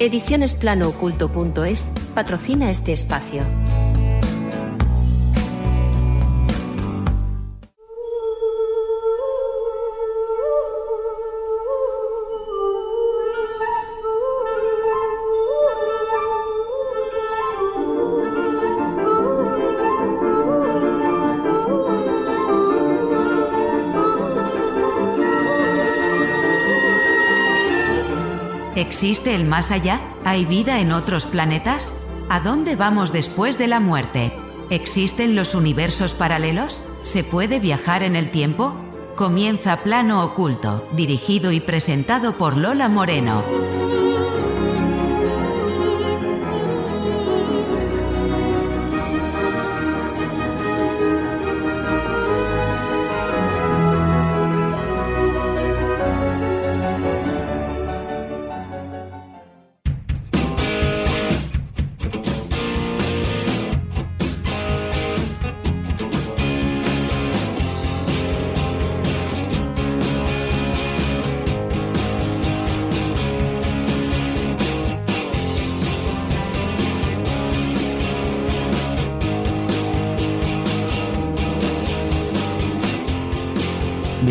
Edicionesplanooculto.es patrocina este espacio. ¿Existe el más allá? ¿Hay vida en otros planetas? ¿A dónde vamos después de la muerte? ¿Existen los universos paralelos? ¿Se puede viajar en el tiempo? Comienza Plano Oculto, dirigido y presentado por Lola Moreno.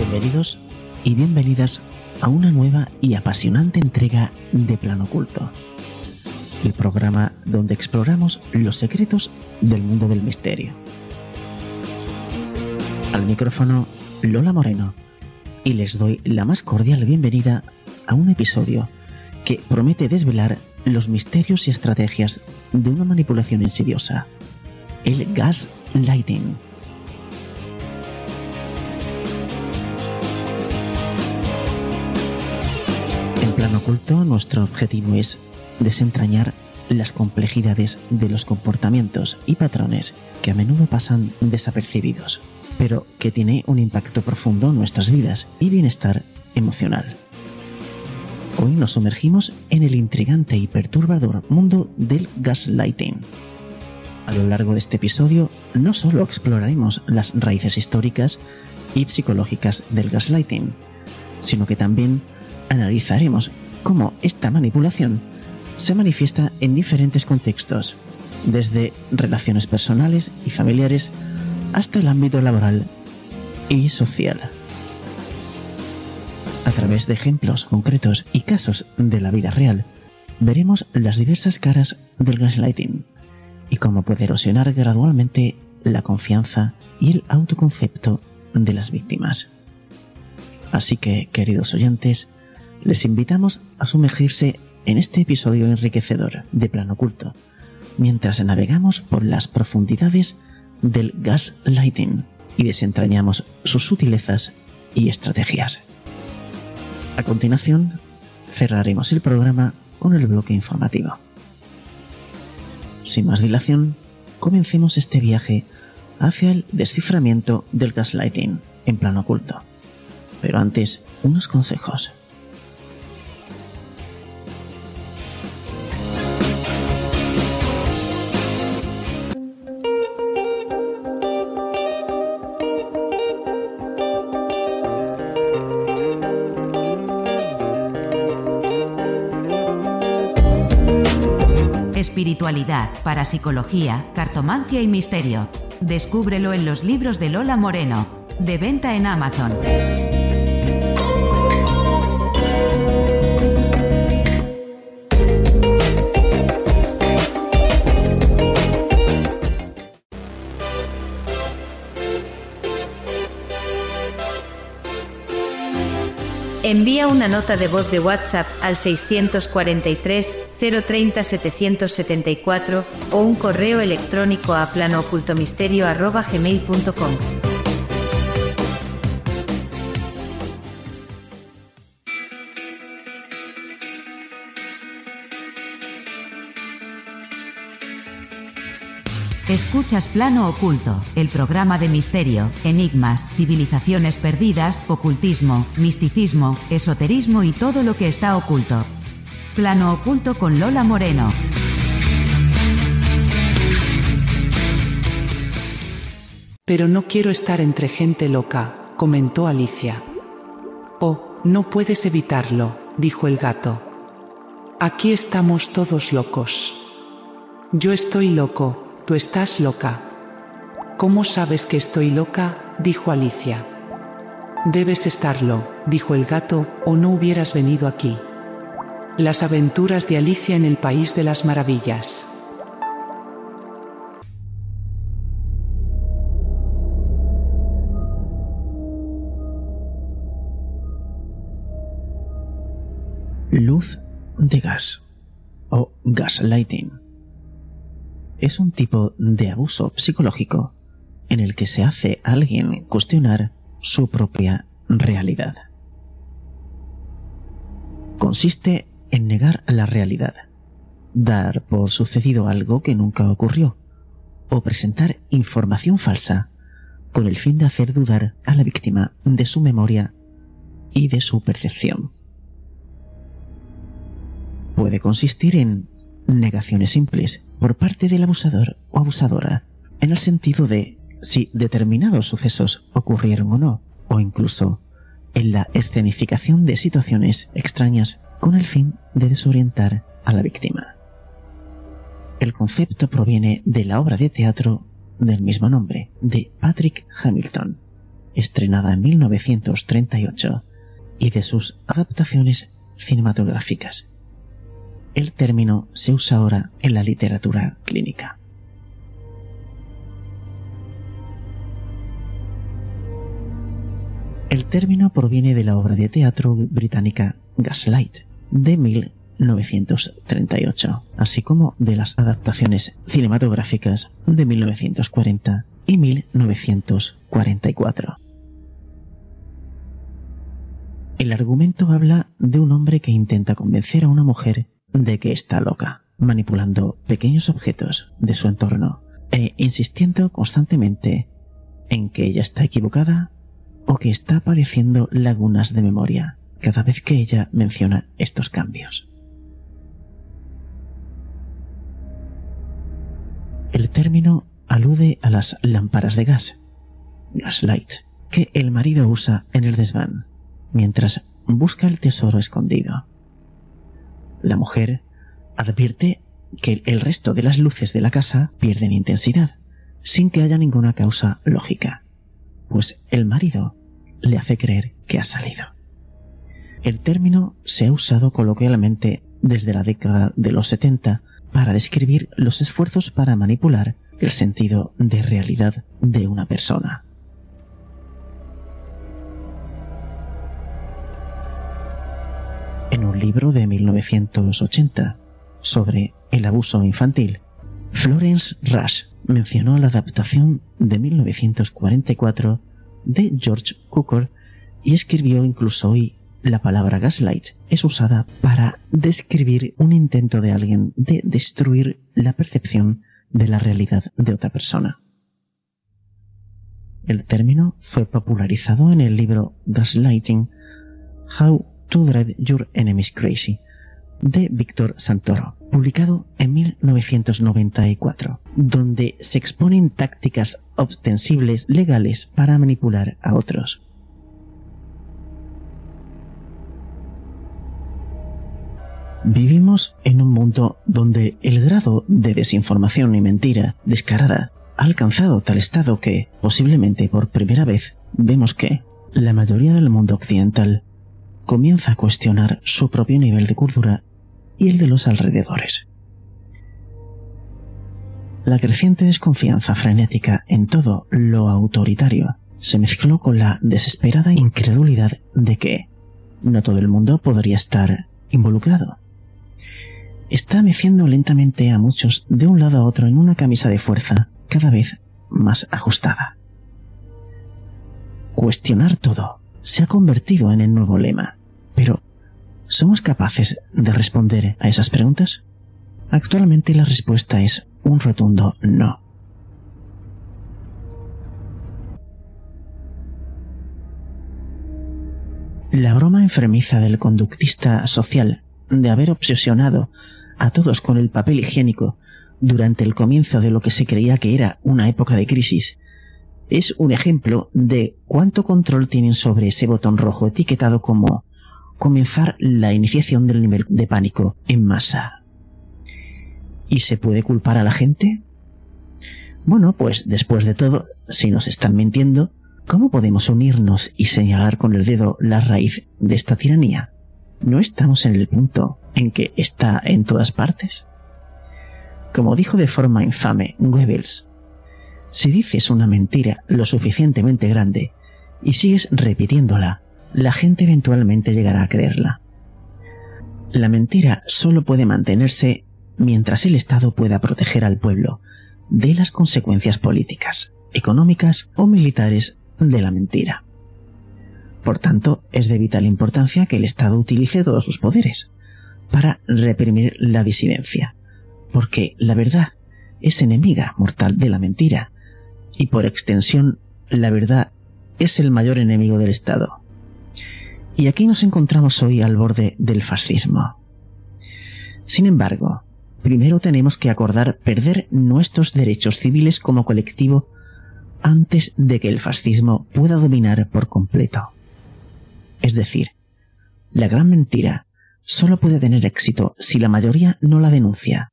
Bienvenidos y bienvenidas a una nueva y apasionante entrega de Plano Oculto, el programa donde exploramos los secretos del mundo del misterio. Al micrófono Lola Moreno y les doy la más cordial bienvenida a un episodio que promete desvelar los misterios y estrategias de una manipulación insidiosa, el gaslighting. Plano oculto, nuestro objetivo es desentrañar las complejidades de los comportamientos y patrones que a menudo pasan desapercibidos, pero que tiene un impacto profundo en nuestras vidas y bienestar emocional. Hoy nos sumergimos en el intrigante y perturbador mundo del gaslighting. A lo largo de este episodio no solo exploraremos las raíces históricas y psicológicas del gaslighting, sino que también analizaremos cómo esta manipulación se manifiesta en diferentes contextos, desde relaciones personales y familiares hasta el ámbito laboral y social. A través de ejemplos concretos y casos de la vida real, veremos las diversas caras del gaslighting y cómo puede erosionar gradualmente la confianza y el autoconcepto de las víctimas. Así que, queridos oyentes, les invitamos a sumergirse en este episodio enriquecedor de Plano Oculto, mientras navegamos por las profundidades del gaslighting y desentrañamos sus sutilezas y estrategias. A continuación, cerraremos el programa con el bloque informativo. Sin más dilación, comencemos este viaje hacia el desciframiento del gaslighting en plano oculto. Pero antes, unos consejos. Espiritualidad, parapsicología, cartomancia y misterio. Descúbrelo en los libros de Lola Moreno, de venta en Amazon. Envía una nota de voz de WhatsApp al 643 030 774 o un correo electrónico a planoocultomisterio.gmail.com. Escuchas Plano Oculto, el programa de misterio, enigmas, civilizaciones perdidas, ocultismo, misticismo, esoterismo y todo lo que está oculto. Plano Oculto con Lola Moreno. Pero no quiero estar entre gente loca, comentó Alicia. Oh, no puedes evitarlo, dijo el gato. Aquí estamos todos locos. Yo estoy loco, tú estás loca. ¿Cómo sabes que estoy loca? dijo Alicia. Debes estarlo, dijo el gato, o no hubieras venido aquí. Las aventuras de Alicia en el País de las Maravillas. Luz de gas o gaslighting. Es un tipo de abuso psicológico en el que se hace a alguien cuestionar su propia realidad. Consiste en negar la realidad, dar por sucedido algo que nunca ocurrió, o presentar información falsa con el fin de hacer dudar a la víctima de su memoria y de su percepción. Puede consistir en negaciones simples por parte del abusador o abusadora, en el sentido de si determinados sucesos ocurrieron o no, o incluso en la escenificación de situaciones extrañas con el fin de desorientar a la víctima. El concepto proviene de la obra de teatro del mismo nombre, de Patrick Hamilton, estrenada en 1938, y de sus adaptaciones cinematográficas. El término se usa ahora en la literatura clínica. El término proviene de la obra de teatro británica Gaslight de 1938, así como de las adaptaciones cinematográficas de 1940 y 1944. El argumento habla de un hombre que intenta convencer a una mujer de que está loca, manipulando pequeños objetos de su entorno e insistiendo constantemente en que ella está equivocada o que está padeciendo lagunas de memoria cada vez que ella menciona estos cambios. El término alude a las lámparas de gas, gaslight, que el marido usa en el desván mientras busca el tesoro escondido. La mujer advierte que el resto de las luces de la casa pierden intensidad, sin que haya ninguna causa lógica, pues el marido le hace creer que ha salido. El término se ha usado coloquialmente desde la década de los 70 para describir los esfuerzos para manipular el sentido de realidad de una persona. En un libro de 1980 sobre el abuso infantil, Florence Rush mencionó la adaptación de 1944 de George Cukor y escribió incluso hoy la palabra gaslight es usada para describir un intento de alguien de destruir la percepción de la realidad de otra persona. El término fue popularizado en el libro Gaslighting How to Drive Your Enemies Crazy de Víctor Santoro, publicado en 1994, donde se exponen tácticas ostensibles legales para manipular a otros. Vivimos en un mundo donde el grado de desinformación y mentira descarada ha alcanzado tal estado que, posiblemente por primera vez, vemos que la mayoría del mundo occidental comienza a cuestionar su propio nivel de cordura y el de los alrededores. La creciente desconfianza frenética en todo lo autoritario se mezcló con la desesperada incredulidad de que no todo el mundo podría estar involucrado. Está meciendo lentamente a muchos de un lado a otro en una camisa de fuerza cada vez más ajustada. Cuestionar todo se ha convertido en el nuevo lema, pero ¿Somos capaces de responder a esas preguntas? Actualmente la respuesta es un rotundo no. La broma enfermiza del conductista social de haber obsesionado a todos con el papel higiénico durante el comienzo de lo que se creía que era una época de crisis es un ejemplo de cuánto control tienen sobre ese botón rojo etiquetado como comenzar la iniciación del nivel de pánico en masa. ¿Y se puede culpar a la gente? Bueno, pues después de todo, si nos están mintiendo, ¿cómo podemos unirnos y señalar con el dedo la raíz de esta tiranía? ¿No estamos en el punto en que está en todas partes? Como dijo de forma infame Goebbels, si dices una mentira lo suficientemente grande y sigues repitiéndola, la gente eventualmente llegará a creerla. La mentira solo puede mantenerse mientras el Estado pueda proteger al pueblo de las consecuencias políticas, económicas o militares de la mentira. Por tanto, es de vital importancia que el Estado utilice todos sus poderes para reprimir la disidencia, porque la verdad es enemiga mortal de la mentira, y por extensión, la verdad es el mayor enemigo del Estado. Y aquí nos encontramos hoy al borde del fascismo. Sin embargo, primero tenemos que acordar perder nuestros derechos civiles como colectivo antes de que el fascismo pueda dominar por completo. Es decir, la gran mentira solo puede tener éxito si la mayoría no la denuncia,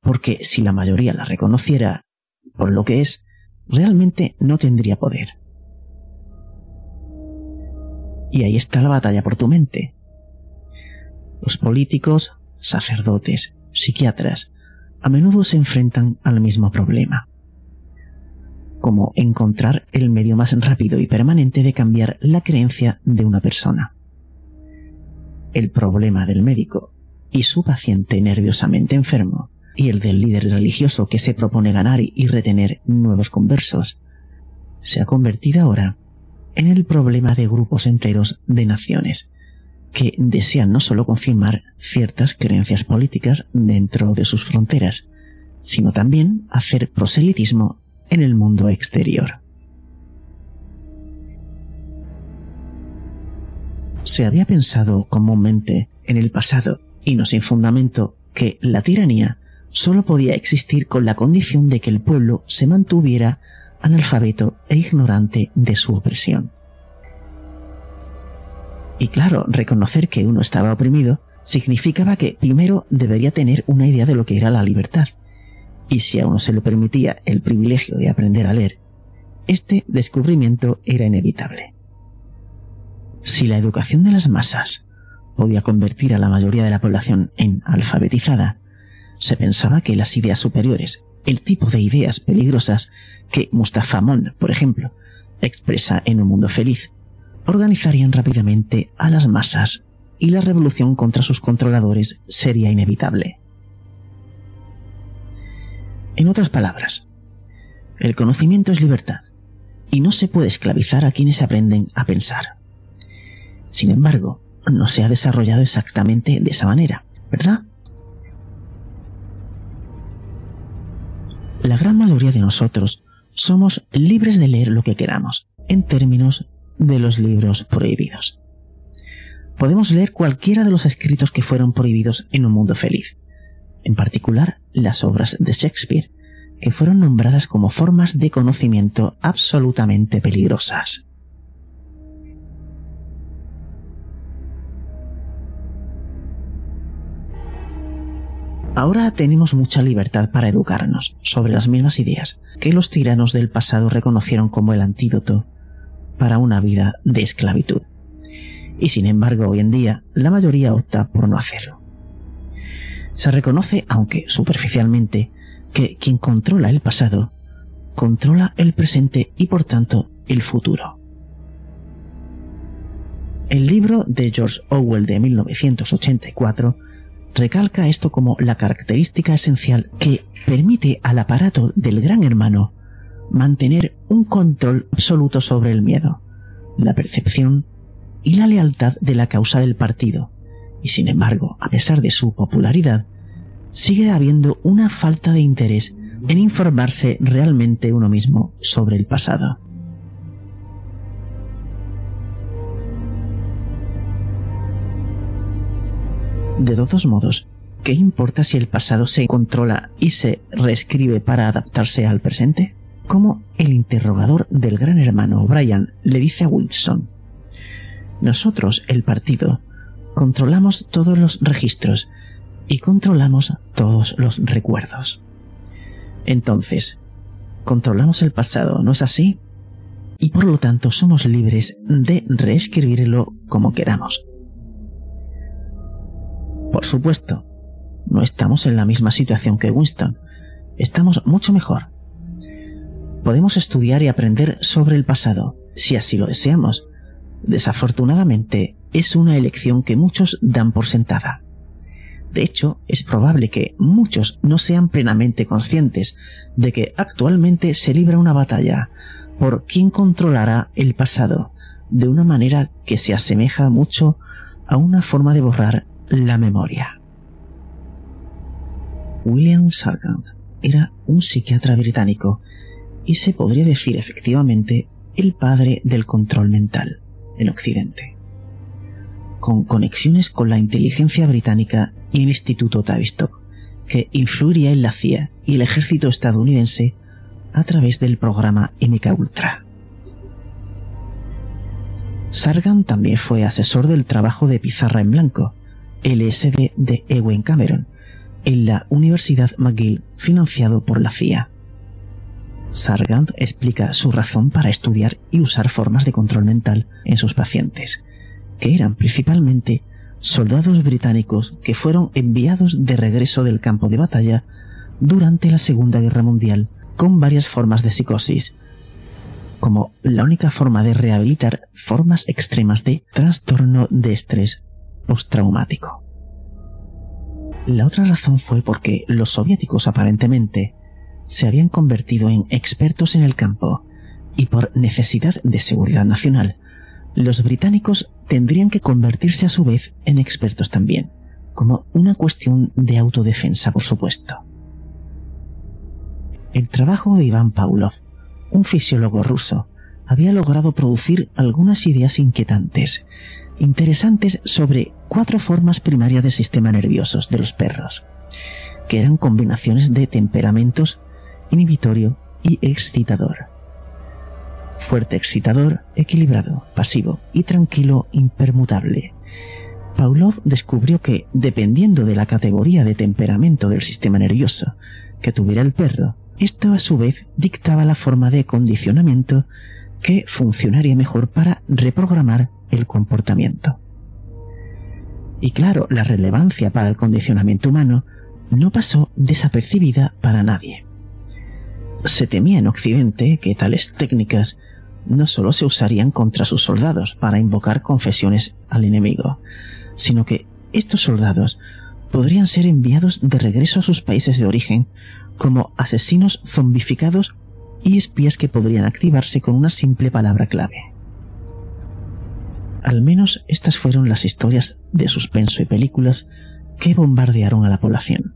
porque si la mayoría la reconociera por lo que es, realmente no tendría poder. Y ahí está la batalla por tu mente. Los políticos, sacerdotes, psiquiatras, a menudo se enfrentan al mismo problema. Como encontrar el medio más rápido y permanente de cambiar la creencia de una persona. El problema del médico y su paciente nerviosamente enfermo y el del líder religioso que se propone ganar y retener nuevos conversos se ha convertido ahora en el problema de grupos enteros de naciones que desean no solo confirmar ciertas creencias políticas dentro de sus fronteras, sino también hacer proselitismo en el mundo exterior. Se había pensado comúnmente en el pasado, y no sin fundamento, que la tiranía solo podía existir con la condición de que el pueblo se mantuviera analfabeto e ignorante de su opresión. Y claro, reconocer que uno estaba oprimido significaba que primero debería tener una idea de lo que era la libertad. Y si a uno se le permitía el privilegio de aprender a leer, este descubrimiento era inevitable. Si la educación de las masas podía convertir a la mayoría de la población en alfabetizada, se pensaba que las ideas superiores, el tipo de ideas peligrosas que Mustafa Mon, por ejemplo, expresa en Un Mundo Feliz, organizarían rápidamente a las masas y la revolución contra sus controladores sería inevitable. En otras palabras, el conocimiento es libertad y no se puede esclavizar a quienes aprenden a pensar. Sin embargo, no se ha desarrollado exactamente de esa manera, ¿verdad? La gran mayoría de nosotros somos libres de leer lo que queramos, en términos de los libros prohibidos. Podemos leer cualquiera de los escritos que fueron prohibidos en un mundo feliz, en particular las obras de Shakespeare, que fueron nombradas como formas de conocimiento absolutamente peligrosas. Ahora tenemos mucha libertad para educarnos sobre las mismas ideas que los tiranos del pasado reconocieron como el antídoto para una vida de esclavitud. Y sin embargo, hoy en día, la mayoría opta por no hacerlo. Se reconoce, aunque superficialmente, que quien controla el pasado, controla el presente y por tanto el futuro. El libro de George Orwell de 1984 recalca esto como la característica esencial que permite al aparato del gran hermano mantener un control absoluto sobre el miedo, la percepción y la lealtad de la causa del partido, y sin embargo, a pesar de su popularidad, sigue habiendo una falta de interés en informarse realmente uno mismo sobre el pasado. De todos modos, ¿qué importa si el pasado se controla y se reescribe para adaptarse al presente? como el interrogador del gran hermano Brian le dice a Wilson, nosotros, el partido, controlamos todos los registros y controlamos todos los recuerdos. Entonces, controlamos el pasado, ¿no es así? Y por lo tanto somos libres de reescribirlo como queramos. Por supuesto, no estamos en la misma situación que Winston, estamos mucho mejor. Podemos estudiar y aprender sobre el pasado, si así lo deseamos. Desafortunadamente, es una elección que muchos dan por sentada. De hecho, es probable que muchos no sean plenamente conscientes de que actualmente se libra una batalla por quién controlará el pasado de una manera que se asemeja mucho a una forma de borrar la memoria. William Sargant era un psiquiatra británico y se podría decir efectivamente el padre del control mental en Occidente, con conexiones con la inteligencia británica y el Instituto Tavistock, que influiría en la CIA y el ejército estadounidense a través del programa MK Ultra. Sargan también fue asesor del trabajo de pizarra en blanco, LSD de Ewen Cameron, en la Universidad McGill financiado por la CIA. Sargant explica su razón para estudiar y usar formas de control mental en sus pacientes, que eran principalmente soldados británicos que fueron enviados de regreso del campo de batalla durante la Segunda Guerra Mundial con varias formas de psicosis, como la única forma de rehabilitar formas extremas de trastorno de estrés postraumático. La otra razón fue porque los soviéticos aparentemente se habían convertido en expertos en el campo y por necesidad de seguridad nacional los británicos tendrían que convertirse a su vez en expertos también, como una cuestión de autodefensa, por supuesto. El trabajo de Iván Pavlov, un fisiólogo ruso, había logrado producir algunas ideas inquietantes, interesantes sobre cuatro formas primarias del sistema nervioso de los perros, que eran combinaciones de temperamentos inhibitorio y excitador fuerte excitador, equilibrado, pasivo y tranquilo impermutable. Pavlov descubrió que, dependiendo de la categoría de temperamento del sistema nervioso que tuviera el perro, esto a su vez dictaba la forma de condicionamiento que funcionaría mejor para reprogramar el comportamiento. Y claro, la relevancia para el condicionamiento humano no pasó desapercibida para nadie. Se temía en Occidente que tales técnicas no solo se usarían contra sus soldados para invocar confesiones al enemigo, sino que estos soldados podrían ser enviados de regreso a sus países de origen como asesinos zombificados y espías que podrían activarse con una simple palabra clave. Al menos estas fueron las historias de suspenso y películas que bombardearon a la población,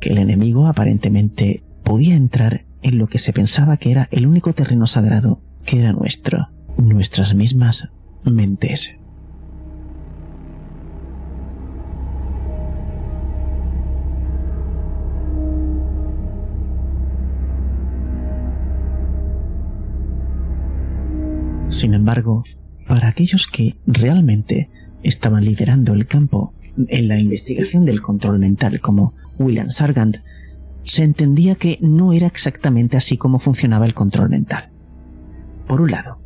que el enemigo aparentemente podía entrar en lo que se pensaba que era el único terreno sagrado que era nuestro, nuestras mismas mentes. Sin embargo, para aquellos que realmente estaban liderando el campo en la investigación del control mental como William Sargant, se entendía que no era exactamente así como funcionaba el control mental. Por un lado,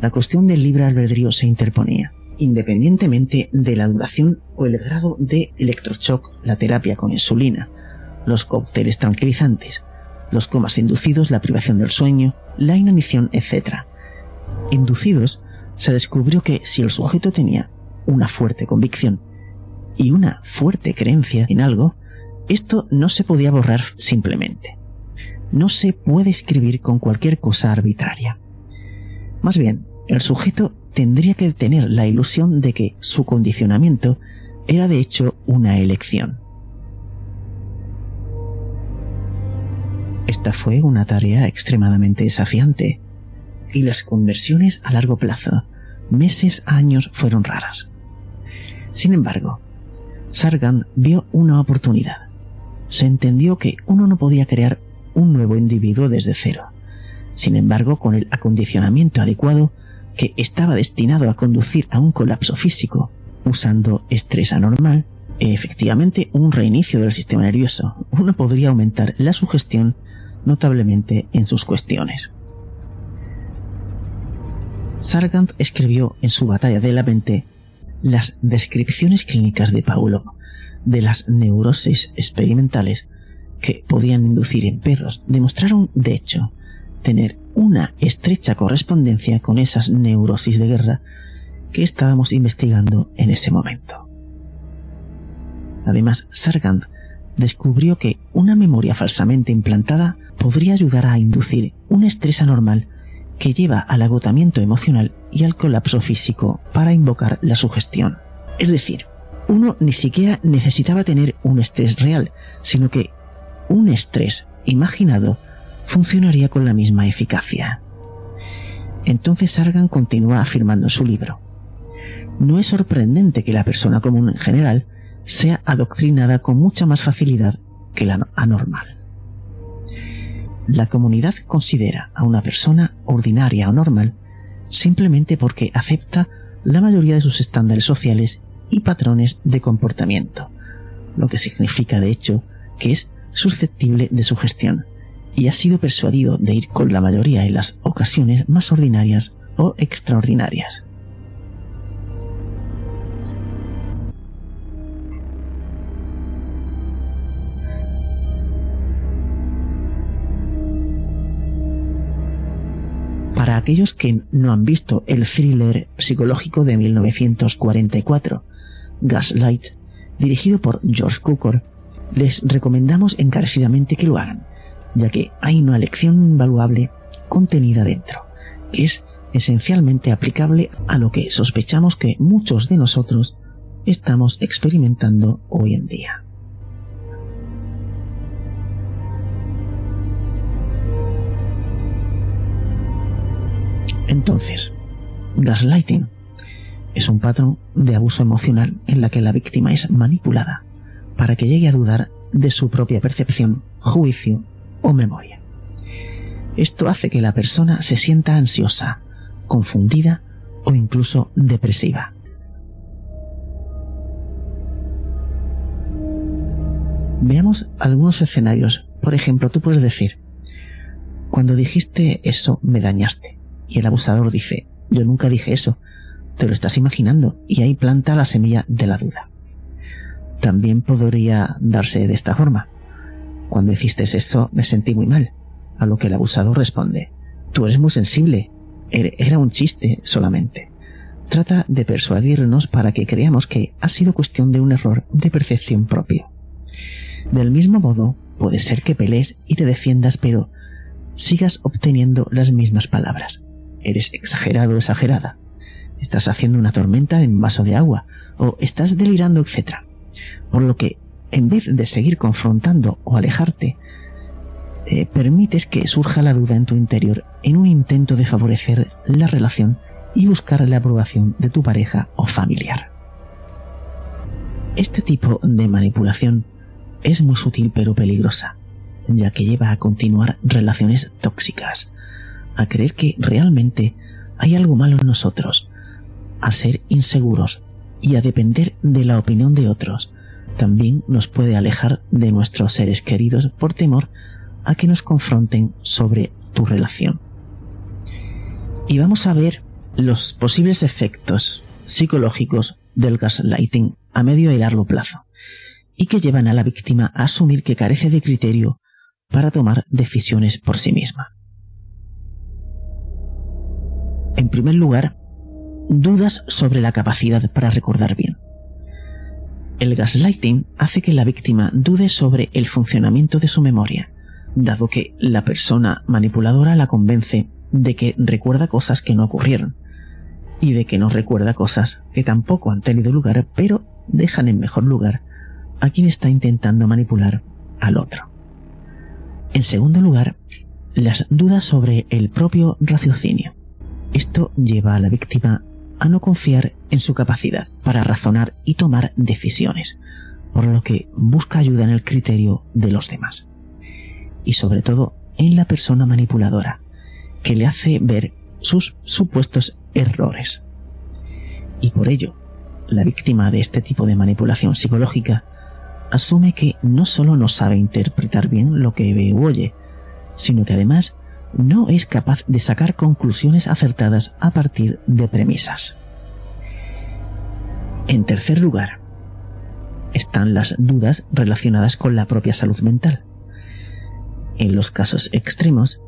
la cuestión del libre albedrío se interponía, independientemente de la duración o el grado de electroshock, la terapia con insulina, los cócteles tranquilizantes, los comas inducidos, la privación del sueño, la inanición, etc. Inducidos, se descubrió que si el sujeto tenía una fuerte convicción y una fuerte creencia en algo, esto no se podía borrar simplemente. No se puede escribir con cualquier cosa arbitraria. Más bien, el sujeto tendría que tener la ilusión de que su condicionamiento era de hecho una elección. Esta fue una tarea extremadamente desafiante, y las conversiones a largo plazo, meses a años, fueron raras. Sin embargo, Sargan vio una oportunidad. Se entendió que uno no podía crear un nuevo individuo desde cero. Sin embargo, con el acondicionamiento adecuado, que estaba destinado a conducir a un colapso físico, usando estrés anormal, efectivamente un reinicio del sistema nervioso, uno podría aumentar la sugestión notablemente en sus cuestiones. Sargant escribió en su Batalla de la Mente las descripciones clínicas de Paulo de las neurosis experimentales que podían inducir en perros demostraron, de hecho, tener una estrecha correspondencia con esas neurosis de guerra que estábamos investigando en ese momento. Además, Sargant descubrió que una memoria falsamente implantada podría ayudar a inducir un estrés anormal que lleva al agotamiento emocional y al colapso físico para invocar la sugestión. Es decir, uno ni siquiera necesitaba tener un estrés real, sino que un estrés imaginado funcionaría con la misma eficacia. Entonces Sargan continúa afirmando en su libro. No es sorprendente que la persona común en general sea adoctrinada con mucha más facilidad que la anormal. La comunidad considera a una persona ordinaria o normal simplemente porque acepta la mayoría de sus estándares sociales y patrones de comportamiento, lo que significa de hecho que es susceptible de su gestión y ha sido persuadido de ir con la mayoría en las ocasiones más ordinarias o extraordinarias. Para aquellos que no han visto el thriller psicológico de 1944, Gaslight, dirigido por George Cukor, les recomendamos encarecidamente que lo hagan, ya que hay una lección invaluable contenida dentro, que es esencialmente aplicable a lo que sospechamos que muchos de nosotros estamos experimentando hoy en día. Entonces, gaslighting es un patrón de abuso emocional en la que la víctima es manipulada para que llegue a dudar de su propia percepción, juicio o memoria. Esto hace que la persona se sienta ansiosa, confundida o incluso depresiva. Veamos algunos escenarios. Por ejemplo, tú puedes decir, cuando dijiste eso me dañaste. Y el abusador dice, yo nunca dije eso, te lo estás imaginando y ahí planta la semilla de la duda. También podría darse de esta forma. Cuando hiciste eso me sentí muy mal, a lo que el abusador responde, tú eres muy sensible, er-, era un chiste solamente. Trata de persuadirnos para que creamos que ha sido cuestión de un error de percepción propio. Del mismo modo, puede ser que pelees y te defiendas, pero sigas obteniendo las mismas palabras. Eres exagerado o exagerada. Estás haciendo una tormenta en vaso de agua o estás delirando, etc. Por lo que, en vez de seguir confrontando o alejarte, eh, permites que surja la duda en tu interior en un intento de favorecer la relación y buscar la aprobación de tu pareja o familiar. Este tipo de manipulación es muy sutil pero peligrosa, ya que lleva a continuar relaciones tóxicas, a creer que realmente hay algo malo en nosotros, a ser inseguros y a depender de la opinión de otros, también nos puede alejar de nuestros seres queridos por temor a que nos confronten sobre tu relación. Y vamos a ver los posibles efectos psicológicos del gaslighting a medio y largo plazo, y que llevan a la víctima a asumir que carece de criterio para tomar decisiones por sí misma. En primer lugar, dudas sobre la capacidad para recordar bien. El gaslighting hace que la víctima dude sobre el funcionamiento de su memoria, dado que la persona manipuladora la convence de que recuerda cosas que no ocurrieron, y de que no recuerda cosas que tampoco han tenido lugar, pero dejan en mejor lugar a quien está intentando manipular al otro. En segundo lugar, las dudas sobre el propio raciocinio. Esto lleva a la víctima a no confiar en su capacidad para razonar y tomar decisiones, por lo que busca ayuda en el criterio de los demás. Y sobre todo en la persona manipuladora, que le hace ver sus supuestos errores. Y por ello, la víctima de este tipo de manipulación psicológica asume que no solo no sabe interpretar bien lo que ve u oye, sino que además no es capaz de sacar conclusiones acertadas a partir de premisas. En tercer lugar, están las dudas relacionadas con la propia salud mental. En los casos extremos,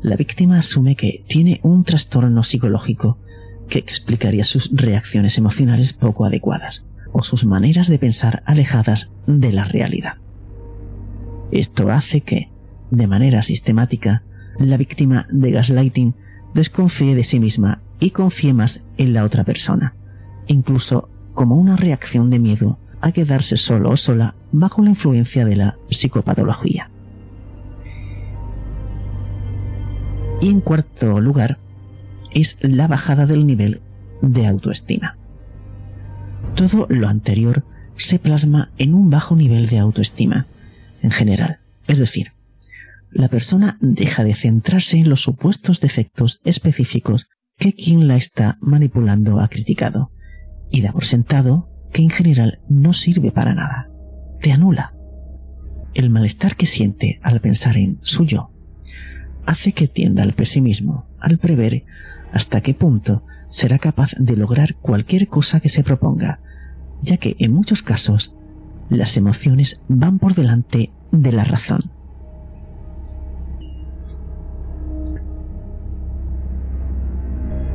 la víctima asume que tiene un trastorno psicológico que explicaría sus reacciones emocionales poco adecuadas o sus maneras de pensar alejadas de la realidad. Esto hace que, de manera sistemática, la víctima de gaslighting desconfíe de sí misma y confíe más en la otra persona, incluso como una reacción de miedo a quedarse solo o sola bajo la influencia de la psicopatología. Y en cuarto lugar, es la bajada del nivel de autoestima. Todo lo anterior se plasma en un bajo nivel de autoestima, en general, es decir, la persona deja de centrarse en los supuestos defectos específicos que quien la está manipulando ha criticado, y da por sentado que en general no sirve para nada. Te anula. El malestar que siente al pensar en su yo hace que tienda al pesimismo al prever hasta qué punto será capaz de lograr cualquier cosa que se proponga, ya que en muchos casos las emociones van por delante de la razón.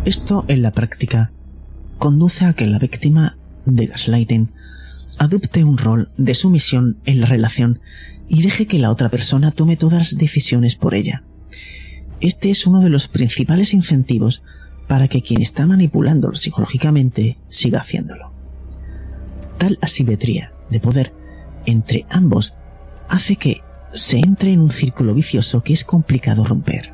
Esto en la práctica conduce a que la víctima de gaslighting adopte un rol de sumisión en la relación y deje que la otra persona tome todas las decisiones por ella. Este es uno de los principales incentivos para que quien está manipulándolo psicológicamente siga haciéndolo. Tal asimetría de poder entre ambos hace que se entre en un círculo vicioso que es complicado romper.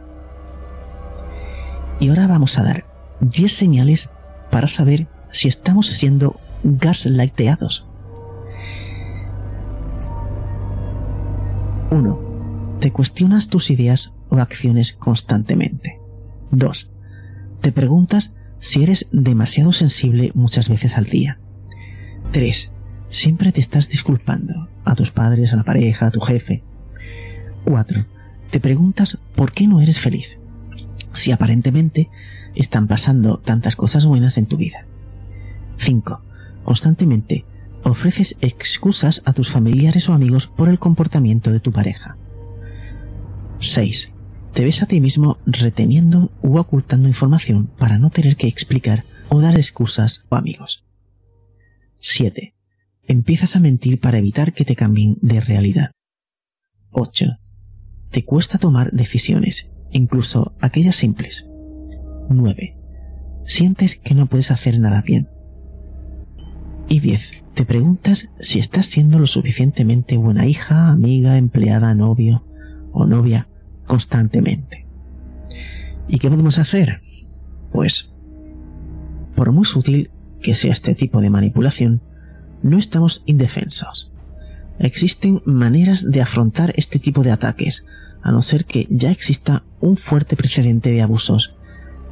Y ahora vamos a dar 10 señales para saber si estamos siendo gaslighteados. 1. Te cuestionas tus ideas o acciones constantemente. 2. Te preguntas si eres demasiado sensible muchas veces al día. 3. Siempre te estás disculpando a tus padres, a la pareja, a tu jefe. 4. Te preguntas por qué no eres feliz, si aparentemente están pasando tantas cosas buenas en tu vida. 5. Constantemente ofreces excusas a tus familiares o amigos por el comportamiento de tu pareja. 6. Te ves a ti mismo reteniendo u ocultando información para no tener que explicar o dar excusas o amigos. 7. Empiezas a mentir para evitar que te cambien de realidad. 8. Te cuesta tomar decisiones, incluso aquellas simples. 9. Sientes que no puedes hacer nada bien. Y 10. Te preguntas si estás siendo lo suficientemente buena hija, amiga, empleada, novio o novia constantemente. ¿Y qué podemos hacer? Pues, por muy sutil que sea este tipo de manipulación, no estamos indefensos. Existen maneras de afrontar este tipo de ataques, a no ser que ya exista un fuerte precedente de abusos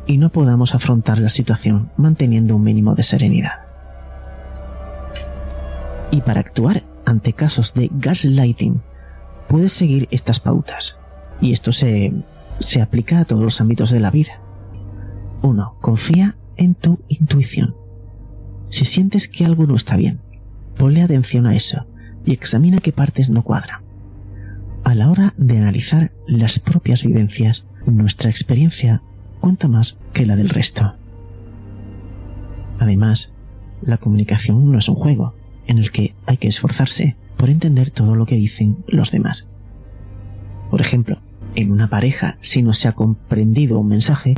y no podamos afrontar la situación manteniendo un mínimo de serenidad. Y para actuar ante casos de gaslighting, puedes seguir estas pautas. Y esto se, se aplica a todos los ámbitos de la vida. 1. Confía en tu intuición. Si sientes que algo no está bien, ponle atención a eso y examina qué partes no cuadran. A la hora de analizar las propias vivencias, nuestra experiencia cuenta más que la del resto. Además, la comunicación no es un juego en el que hay que esforzarse por entender todo lo que dicen los demás. Por ejemplo, en una pareja, si no se ha comprendido un mensaje,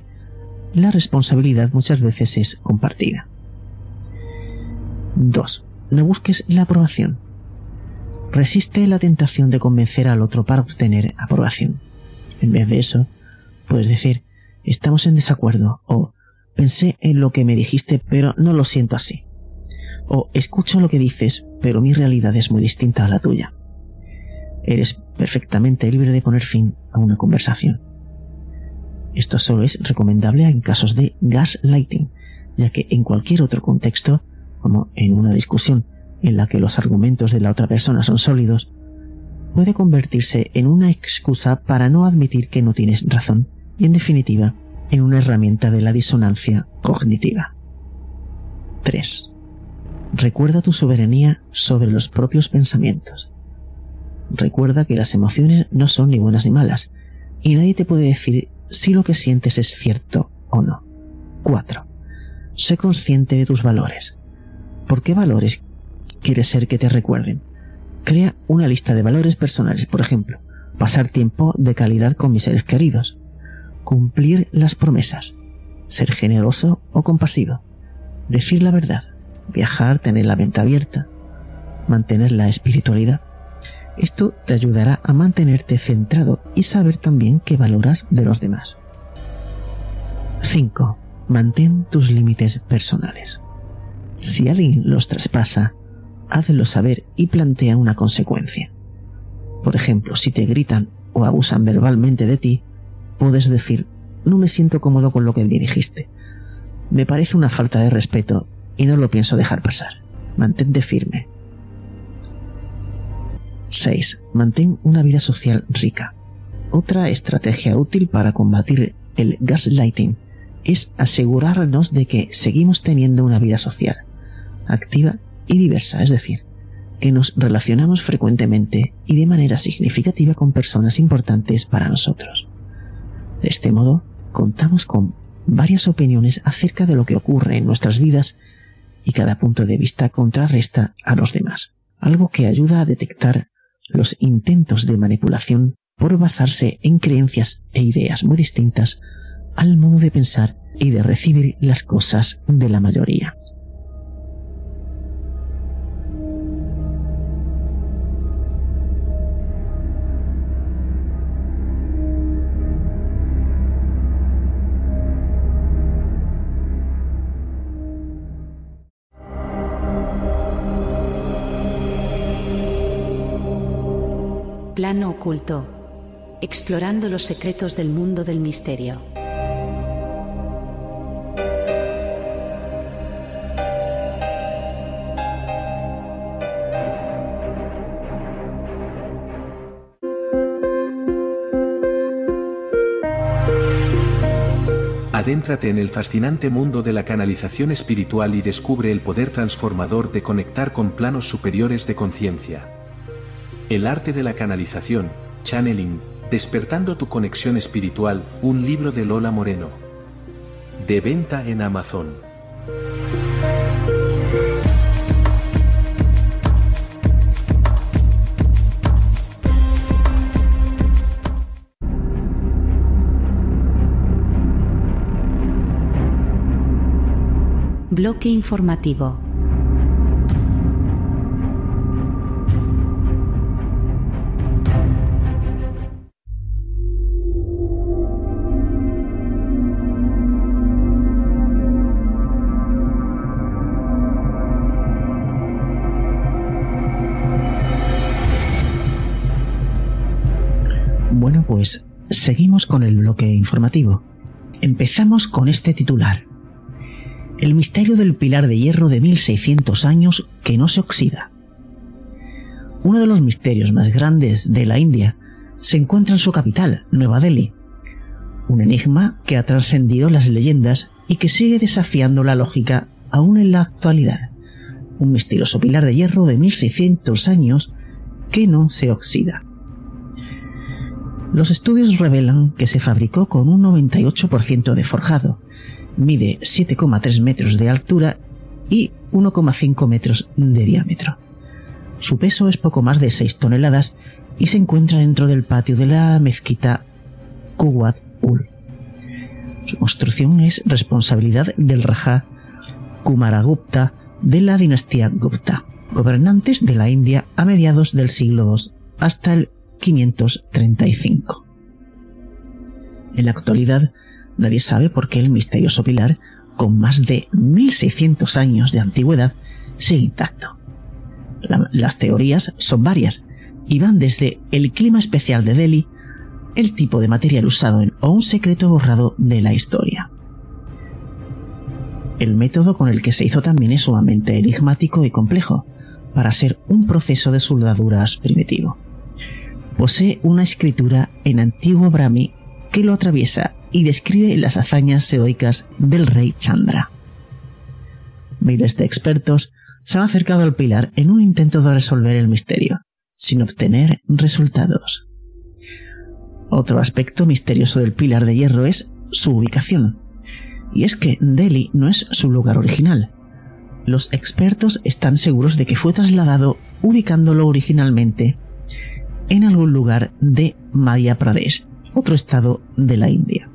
la responsabilidad muchas veces es compartida. 2. No busques la aprobación. Resiste la tentación de convencer al otro para obtener aprobación. En vez de eso, puedes decir, estamos en desacuerdo o pensé en lo que me dijiste pero no lo siento así. O escucho lo que dices pero mi realidad es muy distinta a la tuya. Eres perfectamente libre de poner fin a una conversación. Esto solo es recomendable en casos de gaslighting, ya que en cualquier otro contexto como en una discusión en la que los argumentos de la otra persona son sólidos, puede convertirse en una excusa para no admitir que no tienes razón y, en definitiva, en una herramienta de la disonancia cognitiva. 3. Recuerda tu soberanía sobre los propios pensamientos. Recuerda que las emociones no son ni buenas ni malas, y nadie te puede decir si lo que sientes es cierto o no. 4. Sé consciente de tus valores. ¿Por qué valores quieres ser que te recuerden? Crea una lista de valores personales, por ejemplo, pasar tiempo de calidad con mis seres queridos, cumplir las promesas, ser generoso o compasivo, decir la verdad, viajar, tener la mente abierta, mantener la espiritualidad. Esto te ayudará a mantenerte centrado y saber también qué valoras de los demás. 5. Mantén tus límites personales. Si alguien los traspasa, hazlo saber y plantea una consecuencia. Por ejemplo, si te gritan o abusan verbalmente de ti, puedes decir, no me siento cómodo con lo que me dijiste. Me parece una falta de respeto y no lo pienso dejar pasar. Mantente firme. 6. Mantén una vida social rica. Otra estrategia útil para combatir el gaslighting es asegurarnos de que seguimos teniendo una vida social, activa y diversa, es decir, que nos relacionamos frecuentemente y de manera significativa con personas importantes para nosotros. De este modo, contamos con varias opiniones acerca de lo que ocurre en nuestras vidas y cada punto de vista contrarresta a los demás, algo que ayuda a detectar los intentos de manipulación por basarse en creencias e ideas muy distintas al modo de pensar y de recibir las cosas de la mayoría. Plano oculto, explorando los secretos del mundo del misterio. Adéntrate en el fascinante mundo de la canalización espiritual y descubre el poder transformador de conectar con planos superiores de conciencia. El arte de la canalización, channeling, despertando tu conexión espiritual, un libro de Lola Moreno. De venta en Amazon. Bloque informativo. Pues seguimos con el bloque informativo. Empezamos con este titular. El misterio del pilar de hierro de 1600 años que no se oxida. Uno de los misterios más grandes de la India se encuentra en su capital, Nueva Delhi. Un enigma que ha trascendido las leyendas y que sigue desafiando la lógica aún en la actualidad. Un misterioso pilar de hierro de 1600 años que no se oxida. Los estudios revelan que se fabricó con un 98% de forjado, mide 7,3 metros de altura y 1,5 metros de diámetro. Su peso es poco más de 6 toneladas y se encuentra dentro del patio de la mezquita Kuwat Ul. Su construcción es responsabilidad del Raja Kumaragupta de la dinastía Gupta, gobernantes de la India a mediados del siglo II hasta el 535. En la actualidad, nadie sabe por qué el misterioso pilar, con más de 1600 años de antigüedad, sigue intacto. las teorías son varias y van desde el clima especial de Delhi, el tipo de material usado o un secreto borrado de la historia. El método con el que se hizo también es sumamente enigmático y complejo, para ser un proceso de soldaduras primitivo. Posee una escritura en antiguo brahmi que lo atraviesa y describe las hazañas heroicas del rey Chandra. Miles de expertos se han acercado al pilar en un intento de resolver el misterio, sin obtener resultados. Otro aspecto misterioso del pilar de hierro es su ubicación. Y es que Delhi no es su lugar original. Los expertos están seguros de que fue trasladado ubicándolo originalmente en algún lugar de Madhya Pradesh, otro estado de la India.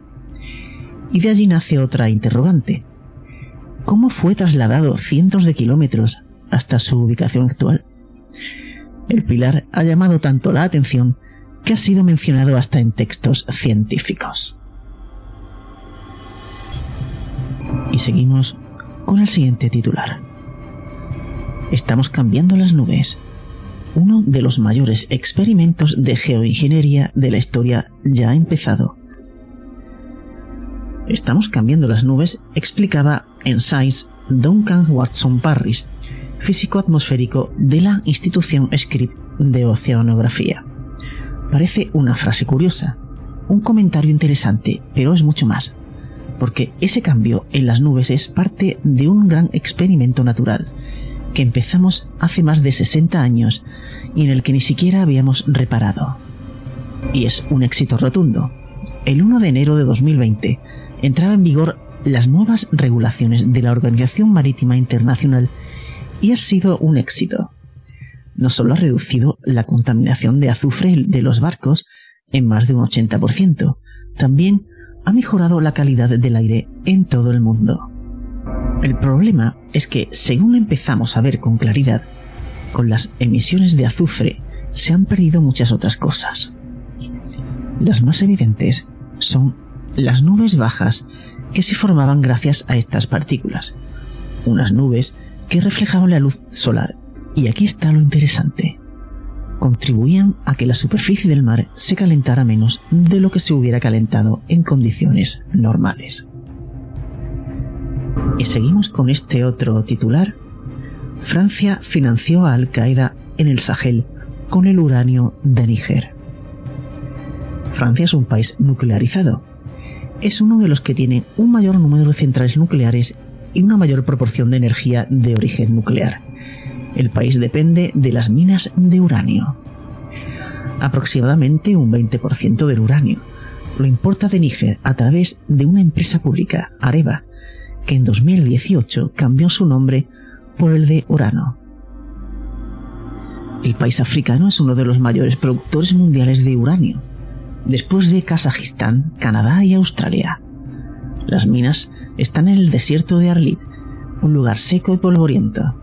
Y de allí nace otra interrogante. ¿Cómo fue trasladado cientos de kilómetros hasta su ubicación actual? El pilar ha llamado tanto la atención que ha sido mencionado hasta en textos científicos. Y seguimos con el siguiente titular. Estamos cambiando las nubes. Uno de los mayores experimentos de geoingeniería de la historia ya ha empezado. Estamos cambiando las nubes, explicaba en Science Duncan Watson Parrish, físico atmosférico de la institución Script de Oceanografía. Parece una frase curiosa, un comentario interesante, pero es mucho más, porque ese cambio en las nubes es parte de un gran experimento natural que empezamos hace más de 60 años y en el que ni siquiera habíamos reparado. Y es un éxito rotundo. El 1 de enero de 2020 entraba en vigor las nuevas regulaciones de la Organización Marítima Internacional y ha sido un éxito. No solo ha reducido la contaminación de azufre de los barcos en más de un 80%, también ha mejorado la calidad del aire en todo el mundo. El problema es que, según empezamos a ver con claridad, con las emisiones de azufre se han perdido muchas otras cosas. Las más evidentes son las nubes bajas que se formaban gracias a estas partículas, unas nubes que reflejaban la luz solar. Y aquí está lo interesante. Contribuían a que la superficie del mar se calentara menos de lo que se hubiera calentado en condiciones normales. Y seguimos con este otro titular. Francia financió a Al Qaeda en el Sahel con el uranio de Níger. Francia es un país nuclearizado. Es uno de los que tiene un mayor número de centrales nucleares y una mayor proporción de energía de origen nuclear. El país depende de las minas de uranio. Aproximadamente un 20% del uranio lo importa de Níger a través de una empresa pública, Areva, que en 2018 cambió su nombre por el de Urano. El país africano es uno de los mayores productores mundiales de uranio, después de Kazajistán, Canadá y Australia. Las minas están en el desierto de Arlit, un lugar seco y polvoriento.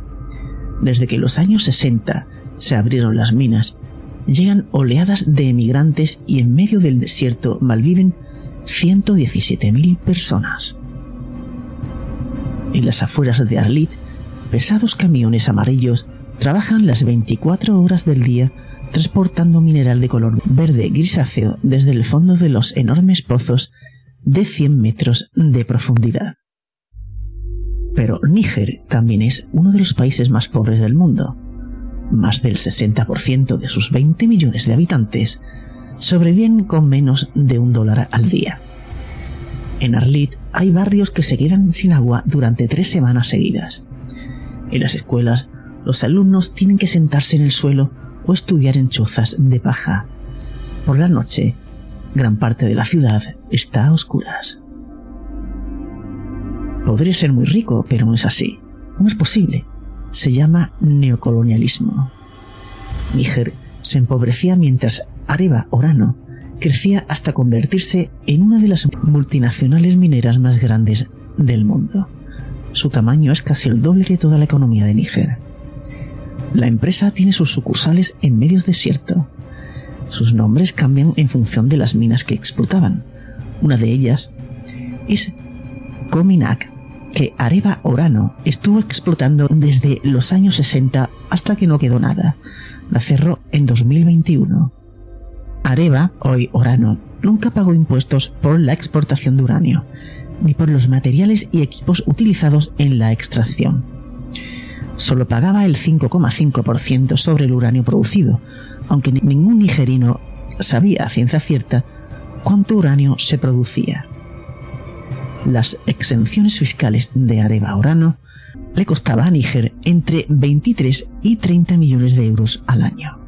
Desde que los años 60 se abrieron las minas, llegan oleadas de emigrantes y en medio del desierto malviven 117.000 personas. En las afueras de Arlit, pesados camiones amarillos trabajan las 24 horas del día transportando mineral de color verde grisáceo desde el fondo de los enormes pozos de 100 metros de profundidad. Pero Níger también es uno de los países más pobres del mundo. Más del 60% de sus 20 millones de habitantes sobreviven con menos de un dólar al día. En Arlit hay barrios que se quedan sin agua durante tres semanas seguidas. En las escuelas, los alumnos tienen que sentarse en el suelo o estudiar en chozas de paja. Por la noche, gran parte de la ciudad está a oscuras. Podría ser muy rico, pero no es así. ¿Cómo es posible? Se llama neocolonialismo. Níger se empobrecía mientras Areva Orano crecía hasta convertirse en una de las multinacionales mineras más grandes del mundo. Su tamaño es casi el doble de toda la economía de Níger. La empresa tiene sus sucursales en medio desierto, sus nombres cambian en función de las minas que explotaban. Una de ellas es Cominac, que Areva Orano estuvo explotando desde los años 60 hasta que no quedó nada. La cerró en 2021. Areva, hoy Orano, nunca pagó impuestos por la exportación de uranio. ni por los materiales y equipos utilizados en la extracción. Solo pagaba el 5,5% sobre el uranio producido, aunque ningún nigerino sabía a ciencia cierta cuánto uranio se producía. Las exenciones fiscales de Areva Urano le costaba a Níger entre 23 y 30 millones de euros al año.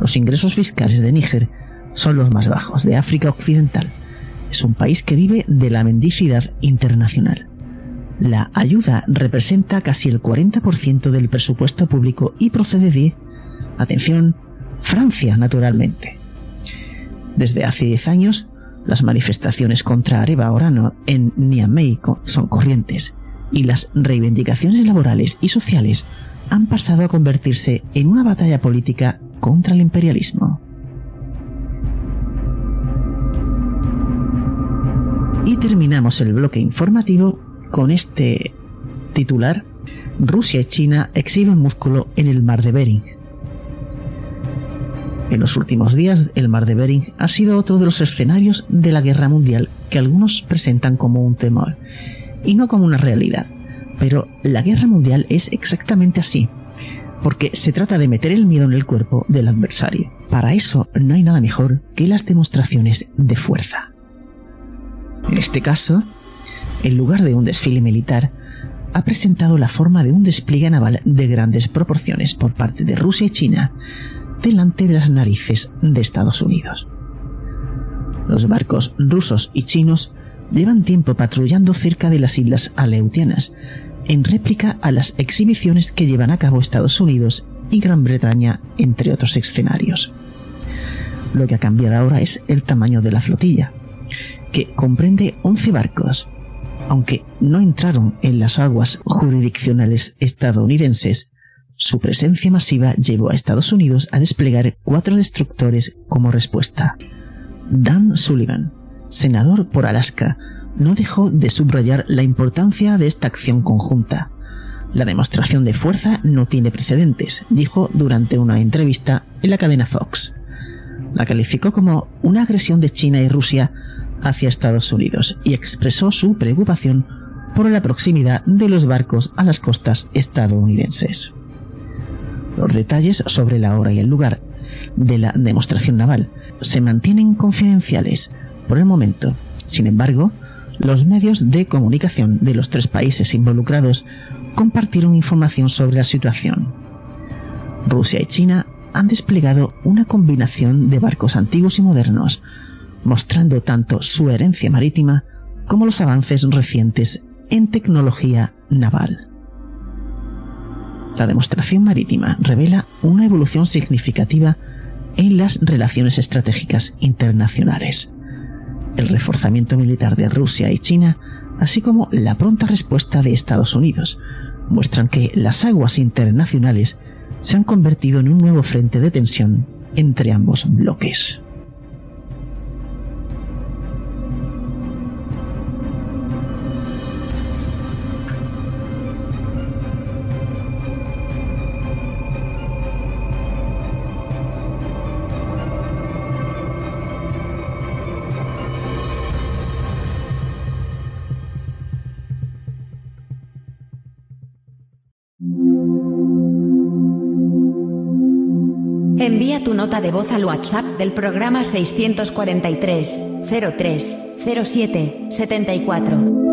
Los ingresos fiscales de Níger son los más bajos de África Occidental. Es un país que vive de la mendicidad internacional. La ayuda representa casi el 40% del presupuesto público y procede de, atención, Francia, naturalmente. Desde hace 10 años, las manifestaciones contra Areva Orano en Niamey son corrientes y las reivindicaciones laborales y sociales han pasado a convertirse en una batalla política contra el imperialismo. Y terminamos el bloque informativo con este titular. Rusia y China exhiben músculo en el mar de Bering. En los últimos días, el mar de Bering ha sido otro de los escenarios de la guerra mundial que algunos presentan como un temor y no como una realidad. Pero la guerra mundial es exactamente así, porque se trata de meter el miedo en el cuerpo del adversario. Para eso no hay nada mejor que las demostraciones de fuerza. En este caso, en lugar de un desfile militar, ha presentado la forma de un despliegue naval de grandes proporciones por parte de Rusia y China delante de las narices de Estados Unidos. Los barcos rusos y chinos llevan tiempo patrullando cerca de las islas Aleutianas, en réplica a las exhibiciones que llevan a cabo Estados Unidos y Gran Bretaña, entre otros escenarios. Lo que ha cambiado ahora es el tamaño de la flotilla, que comprende 11 barcos. Aunque no entraron en las aguas jurisdiccionales estadounidenses, su presencia masiva llevó a Estados Unidos a desplegar cuatro destructores como respuesta. Dan Sullivan, senador por Alaska, no dejó de subrayar la importancia de esta acción conjunta. La demostración de fuerza no tiene precedentes, dijo durante una entrevista en la cadena Fox. La calificó como una agresión de China y Rusia hacia Estados Unidos y expresó su preocupación por la proximidad de los barcos a las costas estadounidenses. Los detalles sobre la hora y el lugar de la demostración naval se mantienen confidenciales por el momento. Sin embargo, los medios de comunicación de los tres países involucrados compartieron información sobre la situación. Rusia y China han desplegado una combinación de barcos antiguos y modernos, mostrando tanto su herencia marítima como los avances recientes en tecnología naval. La demostración marítima revela una evolución significativa en las relaciones estratégicas internacionales el reforzamiento militar de Rusia y China, así como la pronta respuesta de Estados Unidos, muestran que las aguas internacionales se han convertido en un nuevo frente de tensión entre ambos bloques. De voz al WhatsApp del programa 643 03 07 74.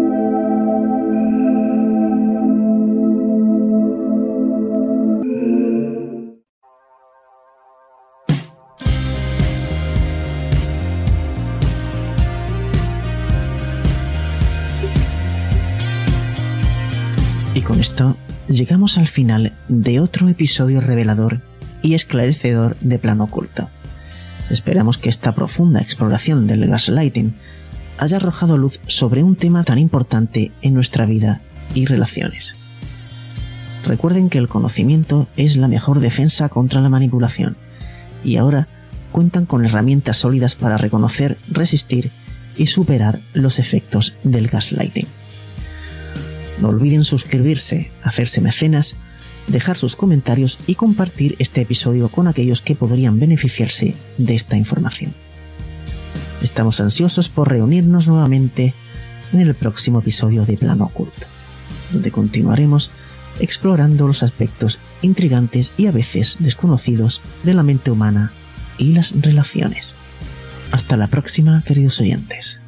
Y con esto llegamos al final de otro episodio revelador y esclarecedor de plano oculto. Esperamos que esta profunda exploración del gaslighting haya arrojado luz sobre un tema tan importante en nuestra vida y relaciones. Recuerden que el conocimiento es la mejor defensa contra la manipulación y ahora cuentan con herramientas sólidas para reconocer, resistir y superar los efectos del gaslighting. No olviden suscribirse, hacerse mecenas dejar sus comentarios y compartir este episodio con aquellos que podrían beneficiarse de esta información. Estamos ansiosos por reunirnos nuevamente en el próximo episodio de Plano Oculto, donde continuaremos explorando los aspectos intrigantes y a veces desconocidos de la mente humana y las relaciones. Hasta la próxima, queridos oyentes.